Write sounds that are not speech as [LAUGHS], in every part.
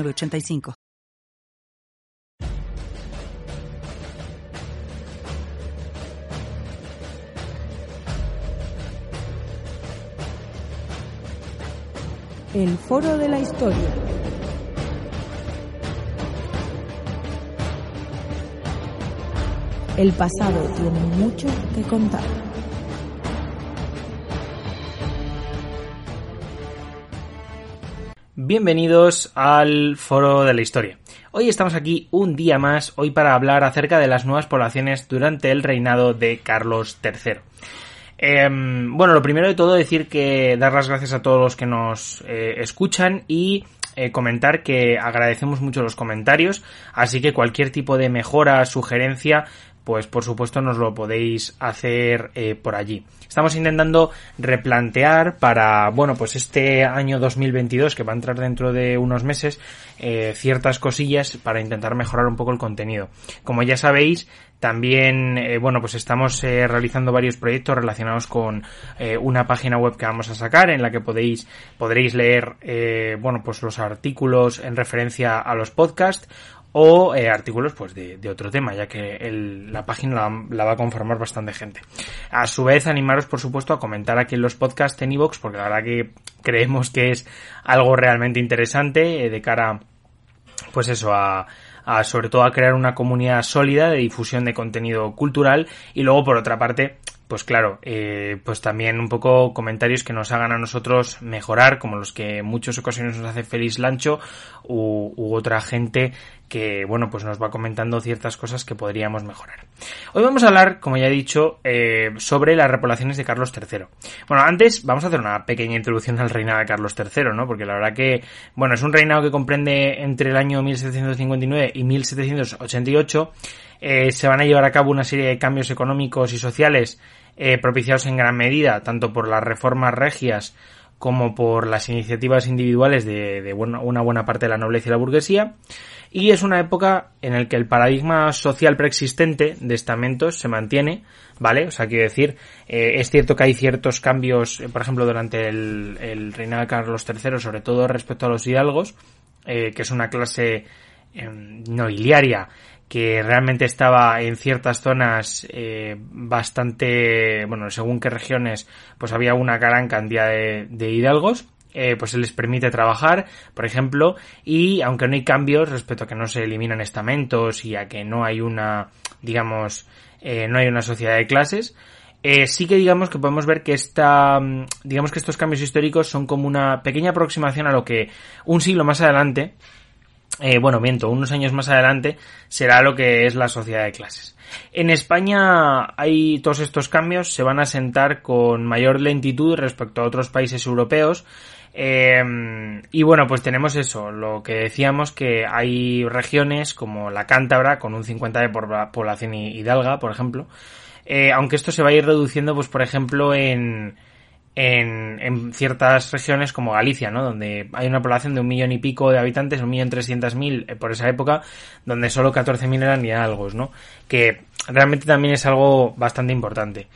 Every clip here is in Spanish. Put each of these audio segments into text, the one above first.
85 El Foro de la Historia. El pasado tiene mucho que contar. Bienvenidos al Foro de la Historia. Hoy estamos aquí un día más, hoy para hablar acerca de las nuevas poblaciones durante el reinado de Carlos III. Em, bueno, lo primero de todo decir que dar las gracias a todos los que nos eh, escuchan y eh, comentar que agradecemos mucho los comentarios, así que cualquier tipo de mejora, sugerencia, pues por supuesto nos lo podéis hacer eh, por allí. Estamos intentando replantear para, bueno, pues este año 2022 que va a entrar dentro de unos meses, eh, ciertas cosillas para intentar mejorar un poco el contenido. Como ya sabéis, también, eh, bueno, pues estamos realizando varios proyectos relacionados con una página web que vamos a sacar en la que podéis, podréis leer, bueno, pues los artículos en referencia a los podcasts o eh, artículos pues de, otro tema, ya que la página la, va a conformar bastante gente. A su vez, animaros por supuesto a comentar aquí en los podcasts en iVoox, porque la verdad que creemos que es algo realmente interesante eh, de cara, pues eso, a, a sobre todo a crear una comunidad sólida de difusión de contenido cultural y luego por otra parte pues claro, eh, pues también un poco comentarios que nos hagan a nosotros mejorar, como los que en muchas ocasiones nos hace Feliz Lancho u, otra gente que, bueno, pues nos va comentando ciertas cosas que podríamos mejorar. Hoy vamos a hablar, como ya he dicho, eh, sobre las repoblaciones de Carlos III. Bueno, antes vamos a hacer una pequeña introducción al reinado de Carlos III, ¿no? Porque la verdad que, bueno, es un reinado que comprende entre el año 1759 y 1788. Eh, se van a llevar a cabo una serie de cambios económicos y sociales eh, propiciados en gran medida tanto por las reformas regias como por las iniciativas individuales de, una buena parte de la nobleza y la burguesía. Y es una época en la que el paradigma social preexistente de estamentos se mantiene, ¿vale? O sea, quiero decir, eh, es cierto que hay ciertos cambios, eh, por ejemplo, durante el, reinado de Carlos III, sobre todo respecto a los hidalgos, que es una clase nobiliaria que realmente estaba en ciertas zonas eh, bastante, bueno, según qué regiones, pues había una gran cantidad de, hidalgos. Eh, pues se les permite trabajar, por ejemplo, y aunque no hay cambios respecto a que no se eliminan estamentos y a que no hay una, digamos, eh, no hay una sociedad de clases, sí que digamos que podemos ver que esta, digamos que estos cambios históricos son como una pequeña aproximación a lo que un siglo más adelante, eh, bueno, miento, unos años más adelante será lo que es la sociedad de clases. En España hay todos estos cambios, se van a sentar con mayor lentitud respecto a otros países europeos. Eh, y bueno, pues tenemos eso, lo que decíamos que hay regiones como la Cántabra con un 50 de población hidalga, por ejemplo. Eh, aunque esto se va a ir reduciendo, pues por ejemplo en, en, en, ciertas regiones como Galicia, ¿no? Donde hay una población de un millón y pico de habitantes, un millón trescientos mil eh, por esa época, donde solo catorce mil eran hidalgos, ¿no? Que realmente también es algo bastante importante.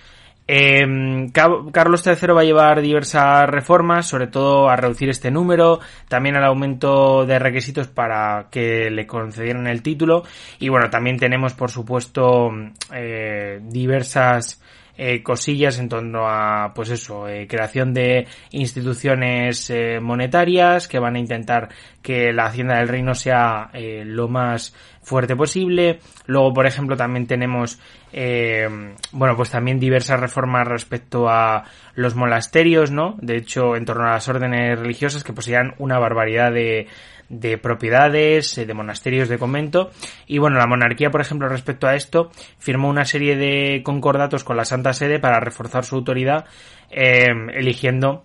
Eh, Carlos III va a llevar diversas reformas, sobre todo a reducir este número, también al aumento de requisitos para que le concedieran el título y bueno, también tenemos por supuesto eh, diversas eh, cosillas en torno a, pues eso, eh, creación de instituciones eh, monetarias que van a intentar que la hacienda del reino sea lo más fuerte posible. Luego, por ejemplo, también tenemos, bueno, pues también diversas reformas respecto a los monasterios, ¿no? De hecho, en torno a las órdenes religiosas que poseían una barbaridad de, de propiedades, eh, de monasterios, de convento. Y bueno, la monarquía, por ejemplo, respecto a esto, firmó una serie de concordatos con la Santa Sede para reforzar su autoridad, eh, eligiendo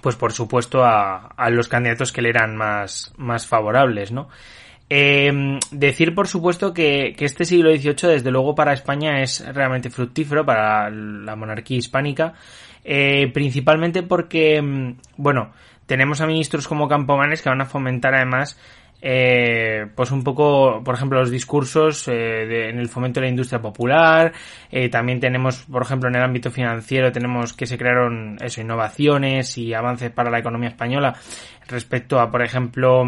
pues por supuesto a, a los candidatos que le eran más, más favorables, ¿no? Eh, decir, por supuesto, que, este siglo XVIII, desde luego, para España es realmente fructífero, para la monarquía hispánica, eh, principalmente porque, mm, bueno, tenemos a ministros como Campomanes que van a fomentar además eh, pues un poco, por ejemplo, los discursos eh, en el fomento de la industria popular. Eh, también tenemos, por ejemplo, en el ámbito financiero, tenemos que se crearon eso, innovaciones y avances para la economía española respecto a, por ejemplo,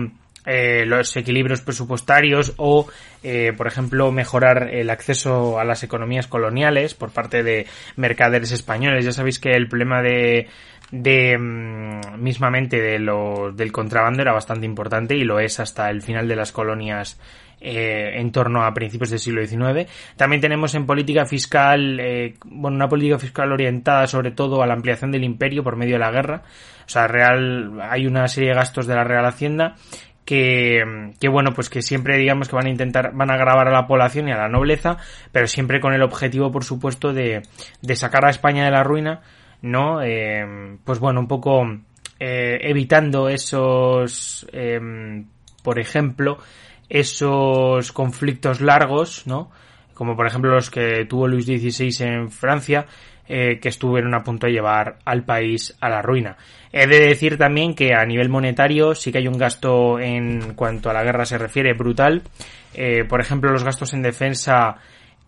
eh, los equilibrios presupuestarios o, eh, por ejemplo, mejorar el acceso a las economías coloniales por parte de mercaderes españoles. Ya sabéis que el problema de, de mm, mismamente de lo, del contrabando era bastante importante y lo es hasta el final de las colonias eh, en torno a principios del siglo XIX. También tenemos en política fiscal, eh, bueno, una política fiscal orientada sobre todo a la ampliación del imperio por medio de la guerra. O sea, real, hay una serie de gastos de la Real Hacienda que, que, bueno, pues que siempre digamos que van a intentar, van a grabar a la población y a la nobleza, pero siempre con el objetivo, por supuesto, de sacar a España de la ruina, ¿no? Eh, pues bueno, un poco eh, evitando esos, eh, por ejemplo, esos conflictos largos, ¿no? Como por ejemplo los que tuvo Luis XVI en Francia, eh, que estuvieron a punto de llevar al país a la ruina. He de decir también que a nivel monetario sí que hay un gasto en cuanto a la guerra se refiere brutal. Eh, por ejemplo, los gastos en defensa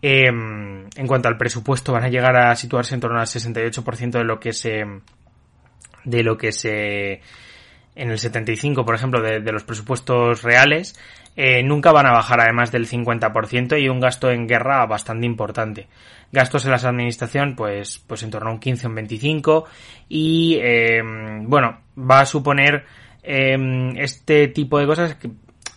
eh, en cuanto al presupuesto van a llegar a situarse en torno al 68% de lo que se de lo que se en el 75, por ejemplo, de, los presupuestos reales, eh, nunca van a bajar además del 50% y un gasto en guerra bastante importante. Gastos en la administración, pues, pues en torno a un 15 o un 25 y, eh, bueno, va a suponer eh, este tipo de cosas que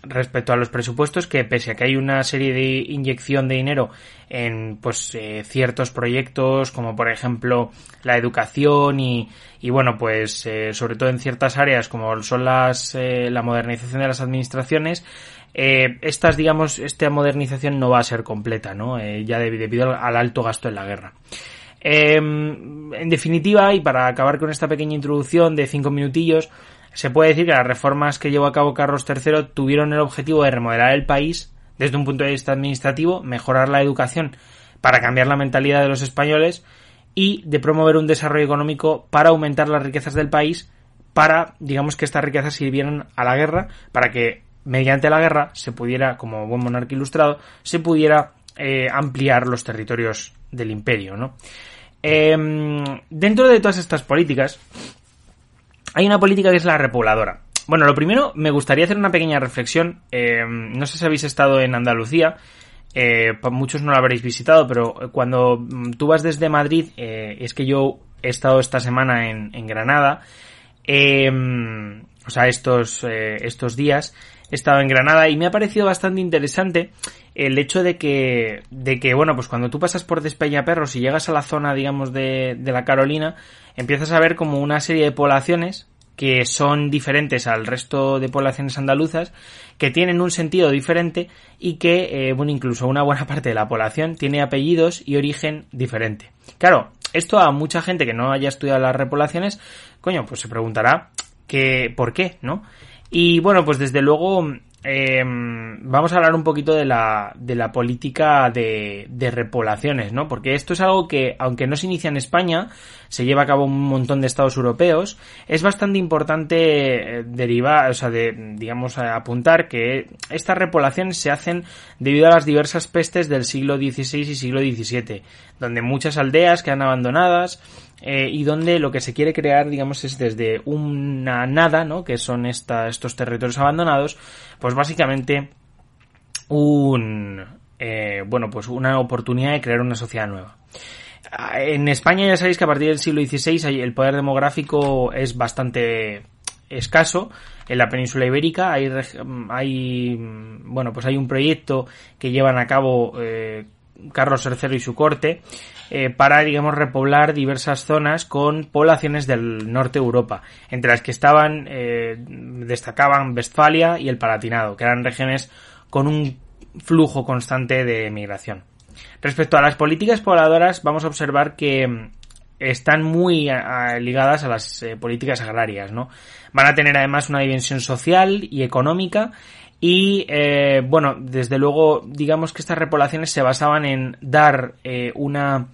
respecto a los presupuestos que pese a que hay una serie de inyección de dinero en pues eh, ciertos proyectos como por ejemplo la educación y, y bueno pues eh, sobre todo en ciertas áreas como son las eh, la modernización de las administraciones estas digamos esta modernización no va a ser completa no ya debido al alto gasto en la guerra. Eh, en definitiva y para acabar con esta pequeña introducción de cinco minutillos se puede decir que las reformas que llevó a cabo Carlos III tuvieron el objetivo de remodelar el país desde un punto de vista administrativo, mejorar la educación para cambiar la mentalidad de los españoles y de promover un desarrollo económico para aumentar las riquezas del país, para, digamos, que estas riquezas sirvieran a la guerra, para que mediante la guerra se pudiera, como buen monarca ilustrado, se pudiera eh, ampliar los territorios del imperio, ¿no? Eh, dentro de todas estas políticas, hay una política que es la repobladora. Bueno, lo primero, me gustaría hacer una pequeña reflexión. Eh, no sé si habéis estado en Andalucía. Eh, muchos no lo habréis visitado, pero cuando tú vas desde Madrid, eh, es que yo he estado esta semana en, en Granada. o sea, estos, estos días estado en Granada y me ha parecido bastante interesante el hecho de que, de que, bueno, pues cuando tú pasas por Despeñaperros y llegas a la zona, digamos, de, de la Carolina, empiezas a ver como una serie de poblaciones que son diferentes al resto de poblaciones andaluzas, que tienen un sentido diferente y que, eh, bueno, incluso una buena parte de la población tiene apellidos y origen diferente. Claro, esto a mucha gente que no haya estudiado las repoblaciones, coño, pues se preguntará que, ¿por qué, no? Y bueno, pues desde luego eh, vamos a hablar un poquito de la, de la política de, de, repoblaciones, ¿no? Porque esto es algo que, aunque no se inicia en España, se lleva a cabo en un montón de estados europeos, es bastante importante eh, derivar, o sea, de, digamos, apuntar que estas repoblaciones se hacen debido a las diversas pestes del siglo XVI y siglo XVII, donde muchas aldeas quedan abandonadas, eh, y donde lo que se quiere crear, digamos, es desde una nada, ¿no? Que son esta, estos territorios abandonados, pues básicamente un, eh, bueno, pues una oportunidad de crear una sociedad nueva. En España ya sabéis que a partir del siglo XVI el poder demográfico es bastante escaso en la península ibérica hay, hay bueno pues hay un proyecto que llevan a cabo eh, Carlos III y su corte eh, para, digamos, repoblar diversas zonas con poblaciones del norte de Europa, entre las que estaban, eh, destacaban Westfalia y el Palatinado, que eran regiones con un flujo constante de migración. Respecto a las políticas pobladoras, vamos a observar que están muy ligadas a las políticas agrarias, ¿no? Van a tener además una dimensión social y económica y bueno, desde luego, digamos que estas repoblaciones se basaban en dar una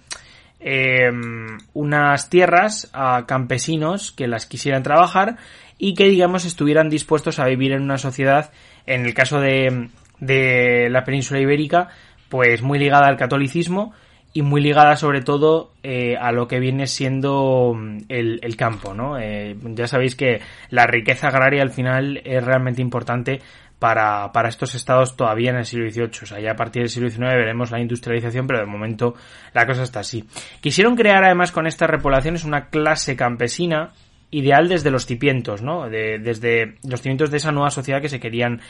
unas tierras a campesinos que las quisieran trabajar y que digamos estuvieran dispuestos a vivir en una sociedad, en el caso de, de la península ibérica, pues muy ligada al catolicismo y muy ligada sobre todo eh, a lo que viene siendo el, campo, ¿no? Eh, ya sabéis que la riqueza agraria al final es realmente importante para, para estos estados todavía en el siglo XVIII. O sea, ya a partir del siglo XIX veremos la industrialización, pero de momento la cosa está así. Quisieron crear además con estas repoblaciones una clase campesina ideal desde los cimientos, ¿no? De, desde los cimientos de esa nueva sociedad que se querían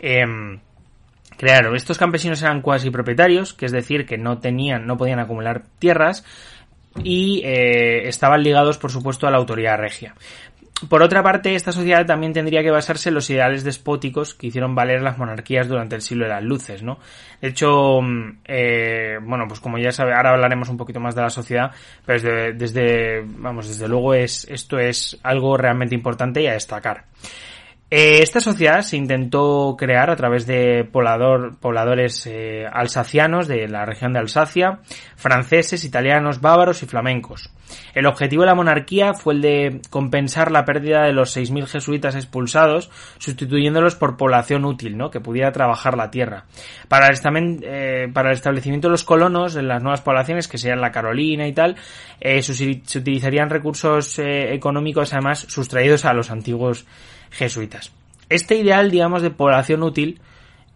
em, crear. Estos campesinos eran cuasi propietarios, que es decir, que no tenían, no podían acumular tierras y eh, estaban ligados, por supuesto, a la autoridad regia. Por otra parte, esta sociedad también tendría que basarse en los ideales despóticos que hicieron valer las monarquías durante el siglo de las luces, ¿no? De hecho, mm, eh, bueno, pues como ya sabe, ahora hablaremos un poquito más de la sociedad, pero desde, desde, vamos, desde luego es, esto es algo realmente importante y a destacar. Eh, esta sociedad se intentó crear a través de pobladores eh, alsacianos de la región de Alsacia, franceses, italianos, bávaros y flamencos. El objetivo de la monarquía fue el de compensar la pérdida de los 6.000 jesuitas expulsados, sustituyéndolos por población útil, ¿no? que pudiera trabajar la tierra. Para eh, para el establecimiento de los colonos en las nuevas poblaciones, que serían la Carolina y tal, se utilizarían recursos económicos además sustraídos a los antiguos jesuitas. Este ideal, digamos, de población útil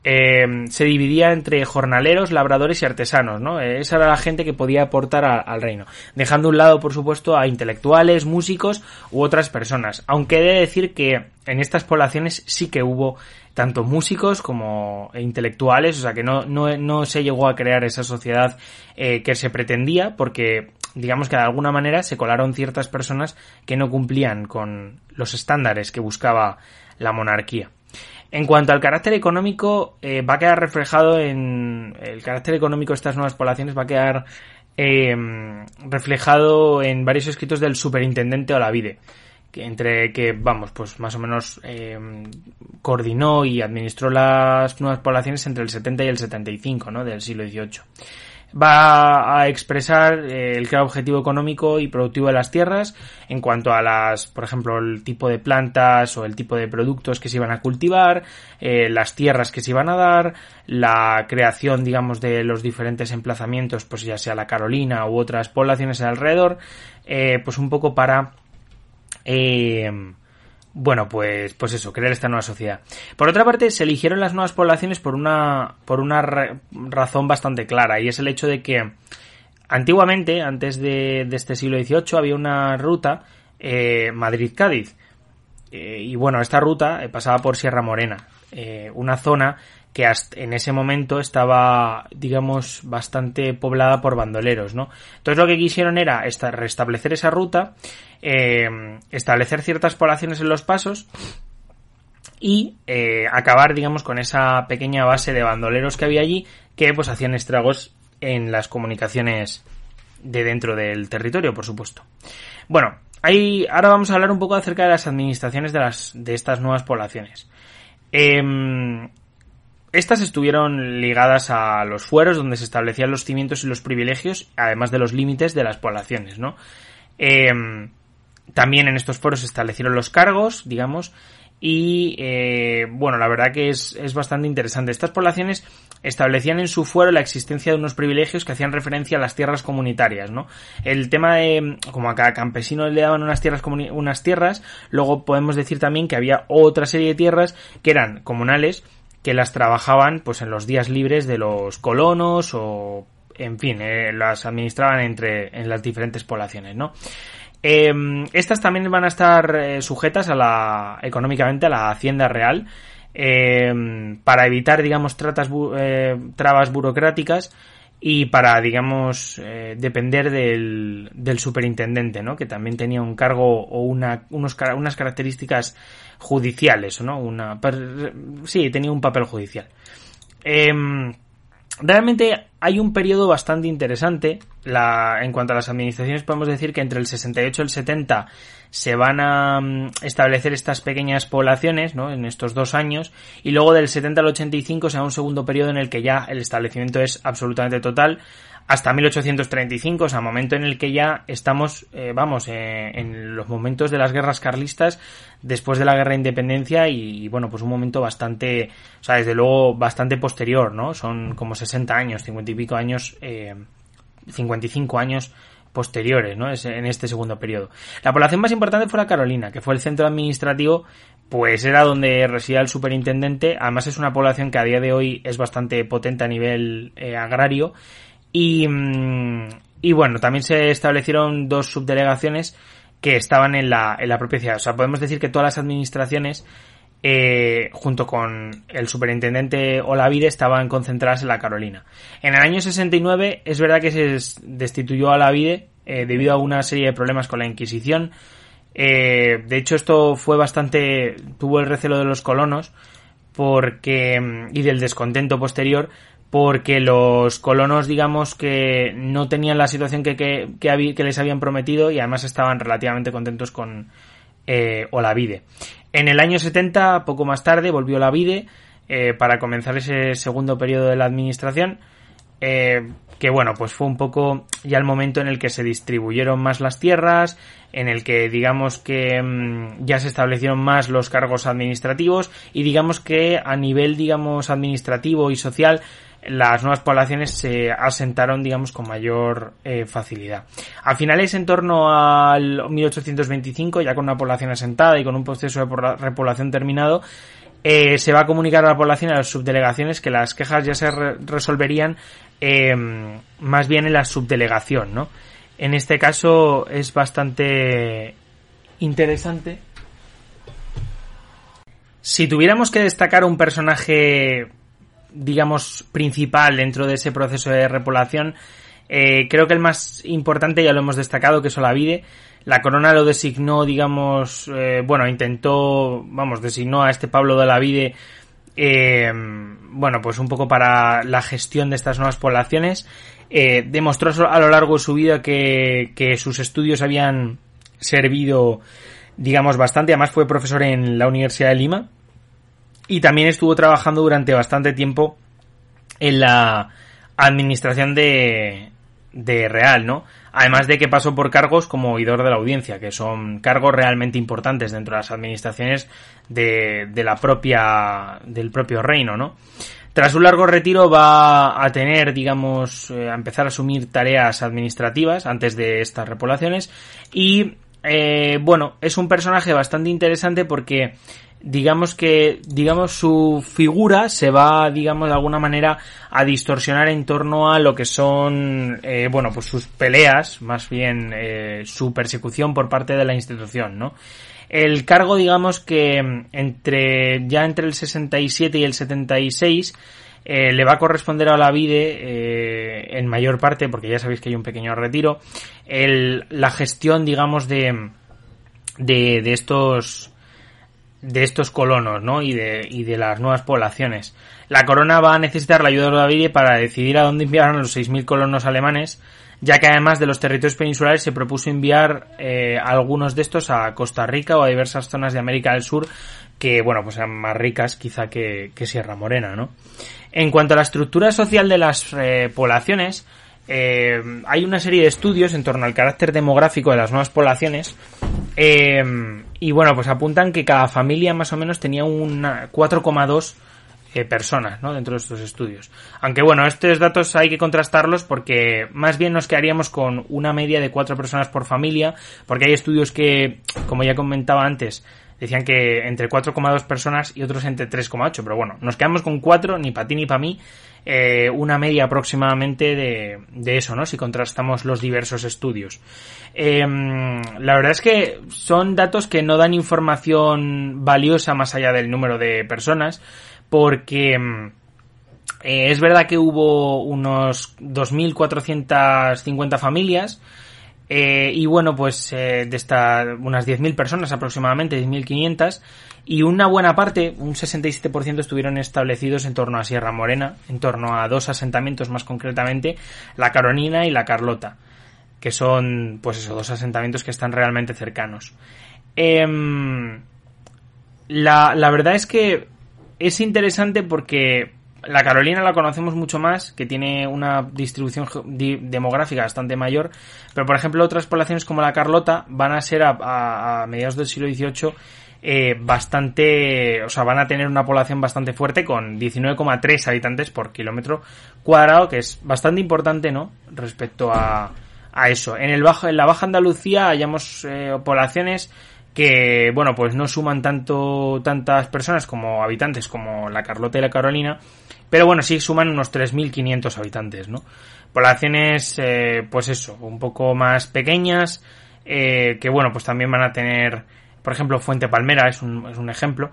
eh, se dividía entre jornaleros, labradores y artesanos, ¿no? Esa era la gente que podía aportar al reino, dejando a un lado, por supuesto, a intelectuales, músicos u otras personas. Aunque he de decir que en estas poblaciones sí que hubo tanto músicos como intelectuales, o sea que no, no, se llegó a crear esa sociedad eh, que se pretendía, porque digamos que de alguna manera se colaron ciertas personas que no cumplían con los estándares que buscaba la monarquía. En cuanto al carácter económico, eh, va a quedar reflejado en el carácter económico de estas nuevas poblaciones va a quedar eh, reflejado en varios escritos del superintendente Olavide, que entre que vamos, pues más o menos eh, coordinó y administró las nuevas poblaciones entre el 70 y el 75, ¿no? Del siglo XVIII va a expresar eh, el claro objetivo económico y productivo de las tierras en cuanto a las, por ejemplo, el tipo de plantas o el tipo de productos que se iban a cultivar, eh, las tierras que se iban a dar, la creación, digamos, de los diferentes emplazamientos, pues ya sea la Carolina u otras poblaciones alrededor, eh, pues un poco para bueno, pues, pues eso, crear esta nueva sociedad. Por otra parte, se eligieron las nuevas poblaciones por una, por una razón bastante clara, y es el hecho de que antiguamente, antes de, este siglo XVIII, había una ruta eh, Madrid-Cádiz. Eh, y bueno, esta ruta eh, pasaba por Sierra Morena, una zona que hasta en ese momento estaba, digamos, bastante poblada por bandoleros, ¿no? Entonces lo que quisieron era restablecer esa ruta, eh, establecer ciertas poblaciones en los pasos y eh, acabar, digamos, con esa pequeña base de bandoleros que había allí que pues hacían estragos en las comunicaciones de dentro del territorio, por supuesto. Bueno, ahí ahora vamos a hablar un poco acerca de las administraciones de las de estas nuevas poblaciones. Eh, estas estuvieron ligadas a los fueros donde se establecían los cimientos y los privilegios, además de los límites de las poblaciones, ¿no? Em, también en estos fueros se establecieron los cargos, digamos, y eh, bueno, la verdad que es, es, bastante interesante. Estas poblaciones establecían en su fuero la existencia de unos privilegios que hacían referencia a las tierras comunitarias, ¿no? El tema de, como a cada campesino le daban unas tierras, unas tierras, luego podemos decir también que había otra serie de tierras que eran comunales, que las trabajaban pues en los días libres de los colonos o en fin, eh, las administraban entre en las diferentes poblaciones, ¿no? Em, estas también van a estar eh, sujetas a la económicamente a la hacienda real em, para evitar, digamos, tratas, eh, trabas burocráticas y para, digamos, depender del, del superintendente, ¿no? Que también tenía un cargo o una, unos, unas características judiciales, ¿no? Una, sí, tenía un papel judicial. Em, realmente hay un periodo bastante interesante. La, en cuanto a las administraciones, podemos decir que entre el 68 y el 70 se van a mm, establecer estas pequeñas poblaciones, ¿no? En estos dos años. Y luego del 70 al 85 se da un segundo periodo en el que ya el establecimiento es absolutamente total hasta 1835, o sea, momento en el que ya estamos, eh, vamos, eh, en los momentos de las guerras carlistas después de la guerra de independencia y, bueno, pues un momento bastante, o sea, desde luego bastante posterior, ¿no? Son como 60 años, 50 y pico años, eh, 55 años posteriores, ¿no? Es en este segundo periodo. La población más importante fue la Carolina, que fue el centro administrativo, pues era donde residía el superintendente. Además es una población que a día de hoy es bastante potente a nivel eh, agrario y, mm, y bueno, también se establecieron dos subdelegaciones que estaban en la, en la propia ciudad. O sea, podemos decir que todas las administraciones, eh, junto con el superintendente Olavide, estaban concentradas en la Carolina. En el año 69 es verdad que se destituyó a Olavide eh, debido a una serie de problemas con la Inquisición. Eh, de hecho, esto fue bastante, tuvo el recelo de los colonos porque, mm, y del descontento posterior, porque los colonos, digamos, que no tenían la situación que, que, que, les habían prometido y además estaban relativamente contentos con eh, Olavide. En el año 70, poco más tarde, volvió Olavide eh, para comenzar ese segundo periodo de la administración, eh, que bueno, pues fue un poco ya el momento en el que se distribuyeron más las tierras, en el que digamos que mm, ya se establecieron más los cargos administrativos y digamos que a nivel digamos administrativo y social las nuevas poblaciones se asentaron, digamos, con mayor eh, facilidad. A finales, en torno al 1825, ya con una población asentada y con un proceso de repoblación terminado, eh, se va a comunicar a la población y a las subdelegaciones que las quejas ya se resolverían eh, más bien en la subdelegación, ¿no? En este caso es bastante interesante. Si tuviéramos que destacar un personaje digamos, principal dentro de ese proceso de repoblación. Eh, creo que el más importante ya lo hemos destacado, que es Olavide. La corona lo designó, digamos, eh, bueno, intentó, vamos, designó a este Pablo de Olavide, eh, bueno, pues un poco para la gestión de estas nuevas poblaciones. Eh, demostró a lo largo de su vida que, que sus estudios habían servido, digamos, bastante. Además fue profesor en la Universidad de Lima, y también estuvo trabajando durante bastante tiempo en la administración de, de Real, ¿no? Además de que pasó por cargos como oidor de la audiencia, que son cargos realmente importantes dentro de las administraciones de, de la propia, del propio reino, ¿no? Tras un largo retiro va a tener, digamos, eh, a empezar a asumir tareas administrativas antes de estas repoblaciones y, eh, bueno, es un personaje bastante interesante porque digamos que digamos su figura se va digamos de alguna manera a distorsionar en torno a lo que son eh, bueno pues sus peleas más bien eh, su persecución por parte de la institución no el cargo digamos que entre ya entre el 67 y el 76 eh, le va a corresponder a la vide eh, en mayor parte porque ya sabéis que hay un pequeño retiro el, la gestión digamos de de, de estos de estos colonos, ¿no? Y de, y de las nuevas poblaciones. La corona va a necesitar la ayuda de David para decidir a dónde enviar a los 6.000 colonos alemanes, ya que además de los territorios peninsulares se propuso enviar eh, algunos de estos a Costa Rica o a diversas zonas de América del Sur que, bueno, pues sean más ricas quizá que, Sierra Morena, ¿no? En cuanto a la estructura social de las eh, poblaciones, eh, hay una serie de estudios en torno al carácter demográfico de las nuevas poblaciones eh, y bueno, pues apuntan que cada familia más o menos tenía una 4,2 eh, personas ¿no? dentro de estos estudios. Aunque bueno, estos datos hay que contrastarlos porque más bien nos quedaríamos con una media de 4 personas por familia, porque hay estudios que, como ya comentaba antes, decían que entre 4,2 personas y otros entre 3,8, pero bueno, nos quedamos con 4, ni para ti ni para mí, eh, una media aproximadamente de, de, eso, ¿no? Si contrastamos los diversos estudios. Eh, la verdad es que son datos que no dan información valiosa más allá del número de personas, porque eh, es verdad que hubo unos 2.450 familias, Eh, y bueno, pues eh, de estas unas 10.000 personas aproximadamente, 10.500, y una buena parte, un 67% estuvieron establecidos en torno a Sierra Morena, en torno a dos asentamientos más concretamente, la Carolina y la Carlota, que son pues esos dos asentamientos que están realmente cercanos. Em, la, la verdad es que es interesante porque la Carolina la conocemos mucho más, que tiene una distribución demográfica bastante mayor, pero por ejemplo otras poblaciones como la Carlota van a ser a, mediados del siglo XVIII eh, bastante, o sea, van a tener una población bastante fuerte con 19,3 habitantes por kilómetro cuadrado, que es bastante importante, ¿no? Respecto a, a eso. En el bajo, en la Baja Andalucía hayamos eh, poblaciones que, bueno, pues no suman tanto, tantas personas como habitantes como la Carlota y la Carolina, pero bueno, sí suman unos 3.500 habitantes, ¿no? Poblaciones, eh, pues eso, un poco más pequeñas, eh, que bueno, pues también van a tener, por ejemplo, Fuente Palmera es un, es un ejemplo,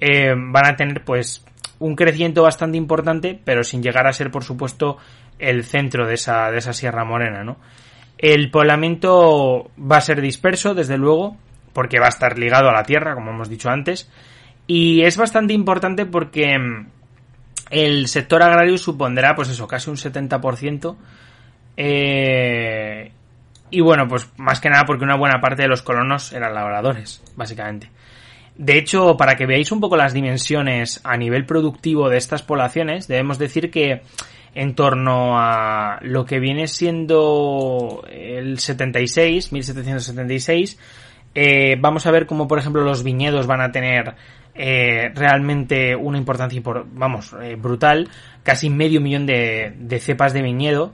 eh, van a tener pues un crecimiento bastante importante, pero sin llegar a ser, por supuesto, el centro de esa, de esa Sierra Morena, ¿no? El poblamiento va a ser disperso, desde luego, porque va a estar ligado a la tierra, como hemos dicho antes, y es bastante importante porque el sector agrario supondrá, pues eso, casi un 70%. Eh, y bueno, pues más que nada porque una buena parte de los colonos eran labradores, básicamente. De hecho, para que veáis un poco las dimensiones a nivel productivo de estas poblaciones, debemos decir que en torno a lo que viene siendo el 76, 1776, eh, vamos a ver cómo, por ejemplo, los viñedos van a tener eh, realmente una importancia, vamos, eh, brutal. Casi medio millón de, de, cepas de viñedo.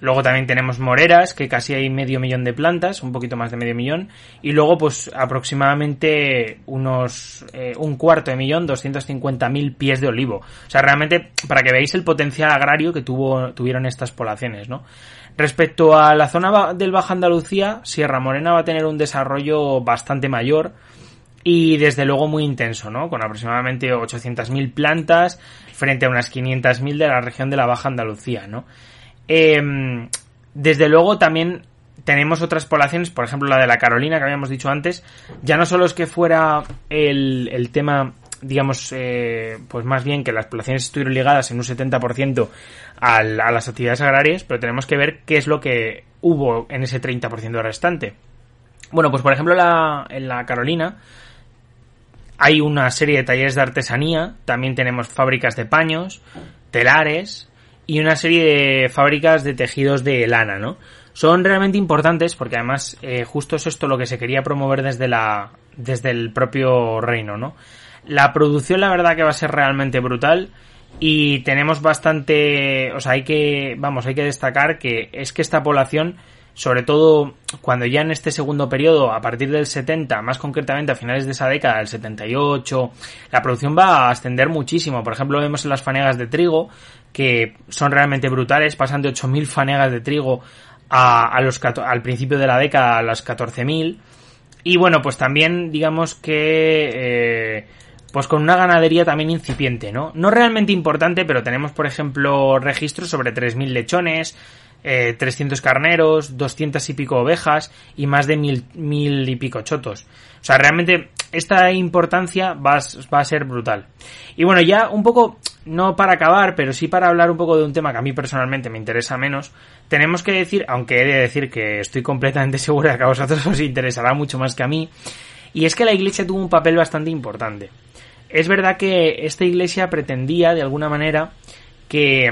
Luego también tenemos moreras, que casi hay medio millón de plantas, un poquito más de medio millón. Y luego, pues, aproximadamente unos, un cuarto de millón, 250 mil pies de olivo. O sea, realmente, para que veáis el potencial agrario que tuvo, tuvieron estas poblaciones, ¿no? Respecto a la zona del Baja Andalucía, Sierra Morena va a tener un desarrollo bastante mayor y desde luego muy intenso, ¿no? Con aproximadamente 800.000 plantas frente a unas 500.000 de la región de la Baja Andalucía, ¿no? Em, desde luego también tenemos otras poblaciones, por ejemplo la de la Carolina que habíamos dicho antes, ya no solo es que fuera el, el tema digamos, eh, pues más bien que las poblaciones estuvieron ligadas en un 70% al, a las actividades agrarias, pero tenemos que ver qué es lo que hubo en ese 30% restante. Bueno, pues por ejemplo la, en la Carolina hay una serie de talleres de artesanía, también tenemos fábricas de paños, telares y una serie de fábricas de tejidos de lana, ¿no? Son realmente importantes porque además eh, justo es esto lo que se quería promover desde la desde el propio reino, ¿no? La producción, la verdad, que va a ser realmente brutal. Y tenemos bastante. O sea, hay que. Vamos, hay que destacar que es que esta población, sobre todo cuando ya en este segundo periodo, a partir del 70, más concretamente a finales de esa década, el 78, la producción va a ascender muchísimo. Por ejemplo, vemos en las fanegas de trigo, que son realmente brutales, pasan de 8.000 fanegas de trigo a, a los, al principio de la década a las 14.000. Y bueno, pues también digamos que eh, pues con una ganadería también incipiente, ¿no? No realmente importante, pero tenemos, por ejemplo, registros sobre 3.000 lechones, eh, 300 carneros, 200 y pico ovejas y más de mil, mil y pico chotos. O sea, realmente esta importancia va, va a ser brutal. Y bueno, ya un poco, no para acabar, pero sí para hablar un poco de un tema que a mí personalmente me interesa menos, tenemos que decir, aunque he de decir que estoy completamente [LAUGHS] seguro de que a vosotros os interesará mucho más que a mí, y es que la iglesia tuvo un papel bastante importante es verdad que esta iglesia pretendía de alguna manera que,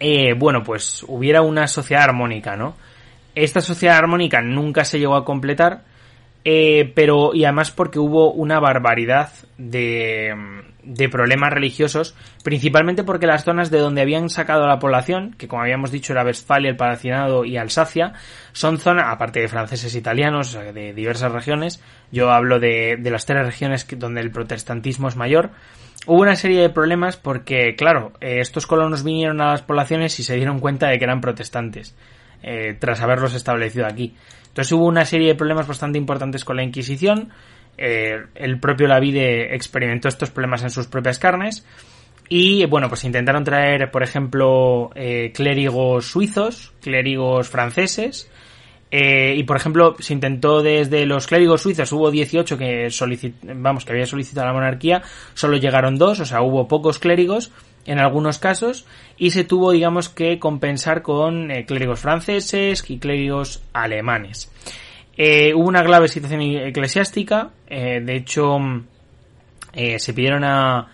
eh, bueno, pues hubiera una sociedad armónica, ¿no? Esta sociedad armónica nunca se llegó a completar, eh, pero y además porque hubo una barbaridad de, de problemas religiosos, principalmente porque las zonas de donde habían sacado a la población, que como habíamos dicho era Westfalia, el Palacinado y Alsacia, son zonas, aparte de franceses e italianos, de diversas regiones, yo hablo de, de las tres regiones donde el protestantismo es mayor, hubo una serie de problemas porque, claro, eh, estos colonos vinieron a las poblaciones y se dieron cuenta de que eran protestantes, eh, tras haberlos establecido aquí. Entonces hubo una serie de problemas bastante importantes con la Inquisición, eh, el propio Lavide experimentó estos problemas en sus propias carnes. Y bueno, pues intentaron traer, por ejemplo, eh, clérigos suizos, clérigos franceses, Eh, y por ejemplo, se intentó desde los clérigos suizos, hubo 18 que vamos, que había solicitado la monarquía, solo llegaron dos, o sea, hubo pocos clérigos en algunos casos, y se tuvo, digamos, que compensar con eh, clérigos franceses y clérigos alemanes. Eh, hubo una grave situación eclesiástica, de hecho, se pidieron a,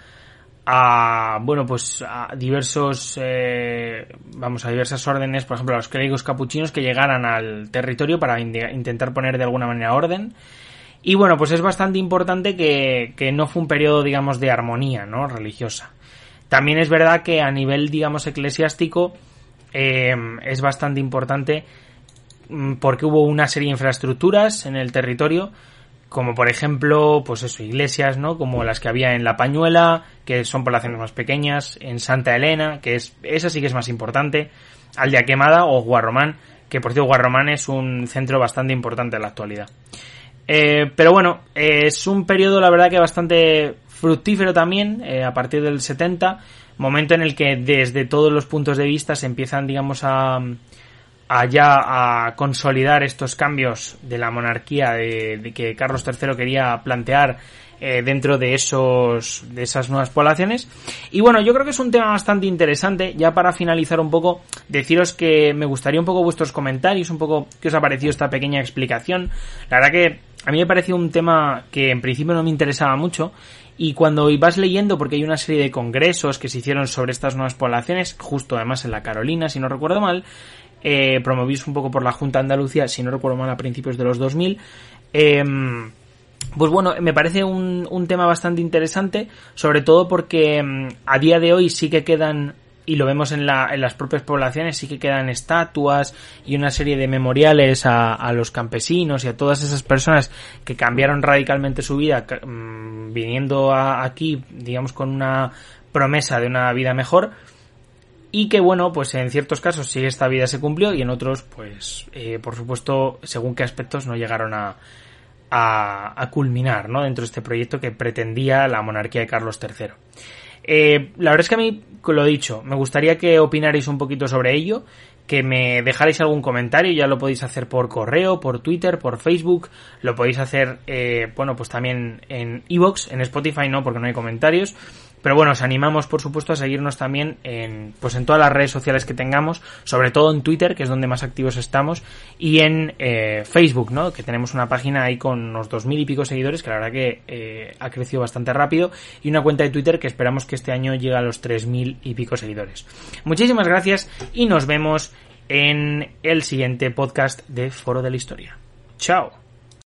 a bueno pues a diversos eh, vamos a diversas órdenes por ejemplo a los clérigos capuchinos que llegaran al territorio para intentar poner de alguna manera orden. Y bueno pues es bastante importante que, que no fue un periodo digamos de armonía no religiosa. También es verdad que a nivel digamos eclesiástico eh, es bastante importante mm, porque hubo una serie de infraestructuras en el territorio como por ejemplo, pues eso, iglesias, ¿no? Como las que había en La Pañuela, que son poblaciones más pequeñas, en Santa Elena, que es, esa sí que es más importante, Aldea Quemada o Guarromán, que por cierto Guarromán es un centro bastante importante en la actualidad. Eh, pero bueno, es un periodo la verdad que bastante fructífero también, eh, a partir del 70, momento en el que desde todos los puntos de vista se empiezan, digamos, a, allá a consolidar estos cambios de la monarquía de, que Carlos III quería plantear eh, dentro de esos de esas nuevas poblaciones. Y bueno yo creo que es un tema bastante interesante. Ya para finalizar un poco deciros que me gustaría un poco vuestros comentarios un poco qué os ha parecido esta pequeña explicación. La verdad que a mí me pareció un tema que en principio no me interesaba mucho. Y cuando vas leyendo, porque hay una serie de congresos que se hicieron sobre estas nuevas poblaciones, justo además en la Carolina, si no recuerdo mal, eh, promovidos un poco por la Junta Andalucía, si no recuerdo mal, a principios de los 2000. Em, pues bueno, me parece un, un, tema bastante interesante, sobre todo porque em, a día de hoy sí que quedan, y lo vemos en, la, en las propias poblaciones, sí que quedan estatuas y una serie de memoriales a, a los campesinos y a todas esas personas que cambiaron radicalmente su vida mm, viniendo aquí, digamos, con una promesa de una vida mejor y que bueno, pues en ciertos casos sí esta vida se cumplió y en otros, pues eh, por supuesto, según qué aspectos no llegaron a, a, culminar, ¿no? Dentro de este proyecto que pretendía la monarquía de Carlos III. Eh, la verdad es que a mí, lo dicho, me gustaría que opinarais un poquito sobre ello, que me dejarais algún comentario, ya lo podéis hacer por correo, por Twitter, por Facebook, lo podéis hacer, eh, bueno, pues también en Evox, en Spotify no, porque no hay comentarios, pero bueno, os animamos, por supuesto, a seguirnos también en, pues en todas las redes sociales que tengamos, sobre todo en Twitter, que es donde más activos estamos, y en eh, Facebook, ¿no? Que tenemos una página ahí con unos dos mil y pico seguidores, que la verdad que eh, ha crecido bastante rápido, y una cuenta de Twitter que esperamos que este año llegue a los tres mil y pico seguidores. Muchísimas gracias y nos vemos en el siguiente podcast de Foro de la Historia. Chao.